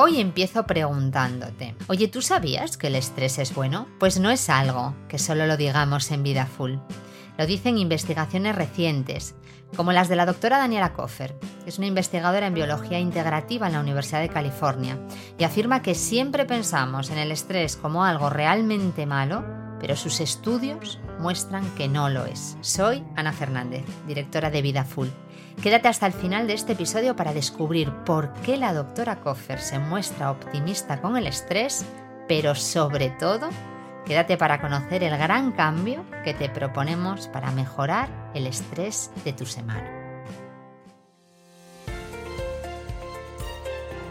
Hoy empiezo preguntándote, oye, ¿tú sabías que el estrés es bueno? Pues no es algo que solo lo digamos en vida full. Lo dicen investigaciones recientes, como las de la doctora Daniela Koffer, que es una investigadora en biología integrativa en la Universidad de California, y afirma que siempre pensamos en el estrés como algo realmente malo, pero sus estudios muestran que no lo es. Soy Ana Fernández, directora de Vida Full. Quédate hasta el final de este episodio para descubrir por qué la doctora Koffer se muestra optimista con el estrés, pero sobre todo Quédate para conocer el gran cambio que te proponemos para mejorar el estrés de tu semana.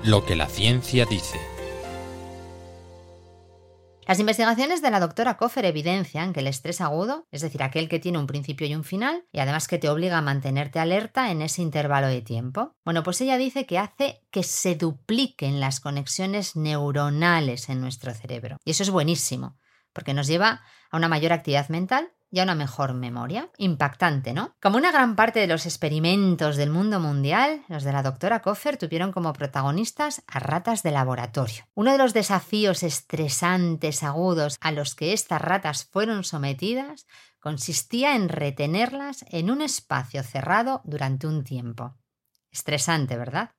Lo que la ciencia dice. Las investigaciones de la doctora Koffer evidencian que el estrés agudo, es decir, aquel que tiene un principio y un final, y además que te obliga a mantenerte alerta en ese intervalo de tiempo, bueno, pues ella dice que hace que se dupliquen las conexiones neuronales en nuestro cerebro. Y eso es buenísimo, porque nos lleva a una mayor actividad mental y a una mejor memoria. Impactante, ¿no? Como una gran parte de los experimentos del mundo mundial, los de la doctora Koffer tuvieron como protagonistas a ratas de laboratorio. Uno de los desafíos estresantes agudos a los que estas ratas fueron sometidas consistía en retenerlas en un espacio cerrado durante un tiempo. Estresante, ¿verdad?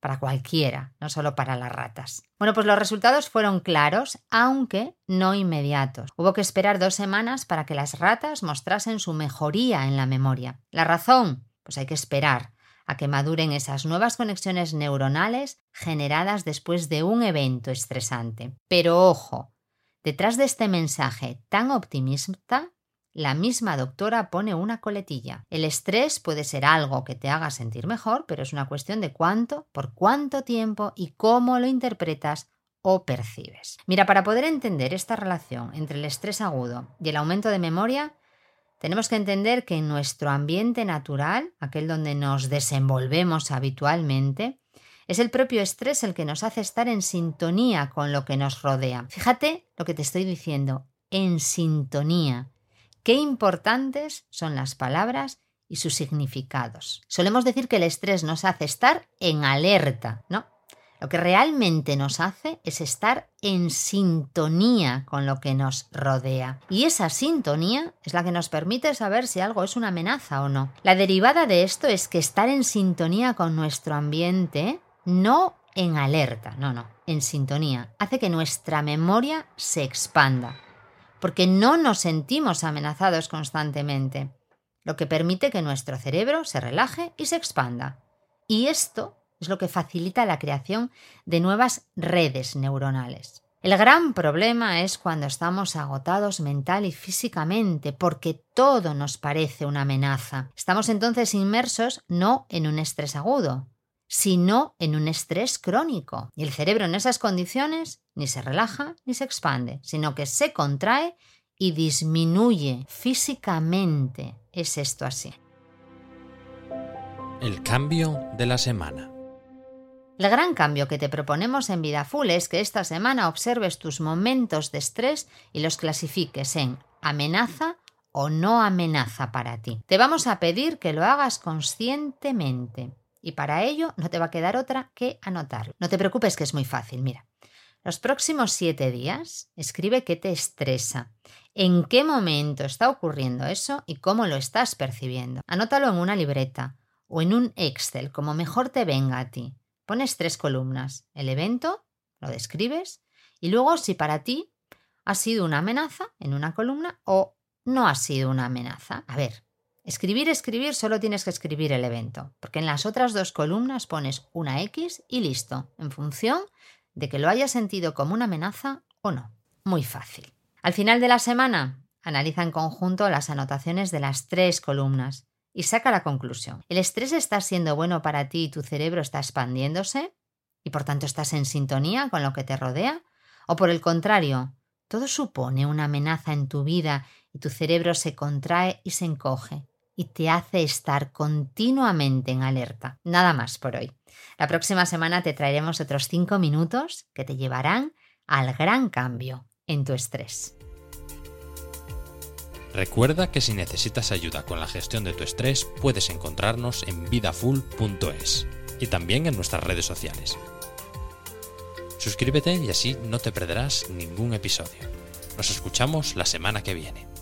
Para cualquiera, no solo para las ratas. Bueno, pues los resultados fueron claros, aunque no inmediatos. Hubo que esperar dos semanas para que las ratas mostrasen su mejoría en la memoria. ¿La razón? Pues hay que esperar a que maduren esas nuevas conexiones neuronales generadas después de un evento estresante. Pero ojo, detrás de este mensaje tan optimista la misma doctora pone una coletilla. El estrés puede ser algo que te haga sentir mejor, pero es una cuestión de cuánto, por cuánto tiempo y cómo lo interpretas o percibes. Mira, para poder entender esta relación entre el estrés agudo y el aumento de memoria, tenemos que entender que en nuestro ambiente natural, aquel donde nos desenvolvemos habitualmente, es el propio estrés el que nos hace estar en sintonía con lo que nos rodea. Fíjate lo que te estoy diciendo, en sintonía. Qué importantes son las palabras y sus significados. Solemos decir que el estrés nos hace estar en alerta, ¿no? Lo que realmente nos hace es estar en sintonía con lo que nos rodea. Y esa sintonía es la que nos permite saber si algo es una amenaza o no. La derivada de esto es que estar en sintonía con nuestro ambiente, no en alerta, no, no, en sintonía, hace que nuestra memoria se expanda porque no nos sentimos amenazados constantemente, lo que permite que nuestro cerebro se relaje y se expanda. Y esto es lo que facilita la creación de nuevas redes neuronales. El gran problema es cuando estamos agotados mental y físicamente, porque todo nos parece una amenaza. Estamos entonces inmersos no en un estrés agudo, sino en un estrés crónico. Y el cerebro en esas condiciones ni se relaja ni se expande, sino que se contrae y disminuye físicamente. Es esto así. El cambio de la semana. El gran cambio que te proponemos en Vida Full es que esta semana observes tus momentos de estrés y los clasifiques en amenaza o no amenaza para ti. Te vamos a pedir que lo hagas conscientemente. Y para ello no te va a quedar otra que anotarlo. No te preocupes que es muy fácil, mira. Los próximos siete días escribe qué te estresa, en qué momento está ocurriendo eso y cómo lo estás percibiendo. Anótalo en una libreta o en un Excel, como mejor te venga a ti. Pones tres columnas. El evento, lo describes, y luego si para ti ha sido una amenaza en una columna o no ha sido una amenaza. A ver, Escribir, escribir, solo tienes que escribir el evento, porque en las otras dos columnas pones una X y listo, en función de que lo hayas sentido como una amenaza o no. Muy fácil. Al final de la semana, analiza en conjunto las anotaciones de las tres columnas y saca la conclusión. ¿El estrés está siendo bueno para ti y tu cerebro está expandiéndose? ¿Y por tanto estás en sintonía con lo que te rodea? ¿O por el contrario, todo supone una amenaza en tu vida y tu cerebro se contrae y se encoge? Y te hace estar continuamente en alerta. Nada más por hoy. La próxima semana te traeremos otros 5 minutos que te llevarán al gran cambio en tu estrés. Recuerda que si necesitas ayuda con la gestión de tu estrés, puedes encontrarnos en vidafull.es y también en nuestras redes sociales. Suscríbete y así no te perderás ningún episodio. Nos escuchamos la semana que viene.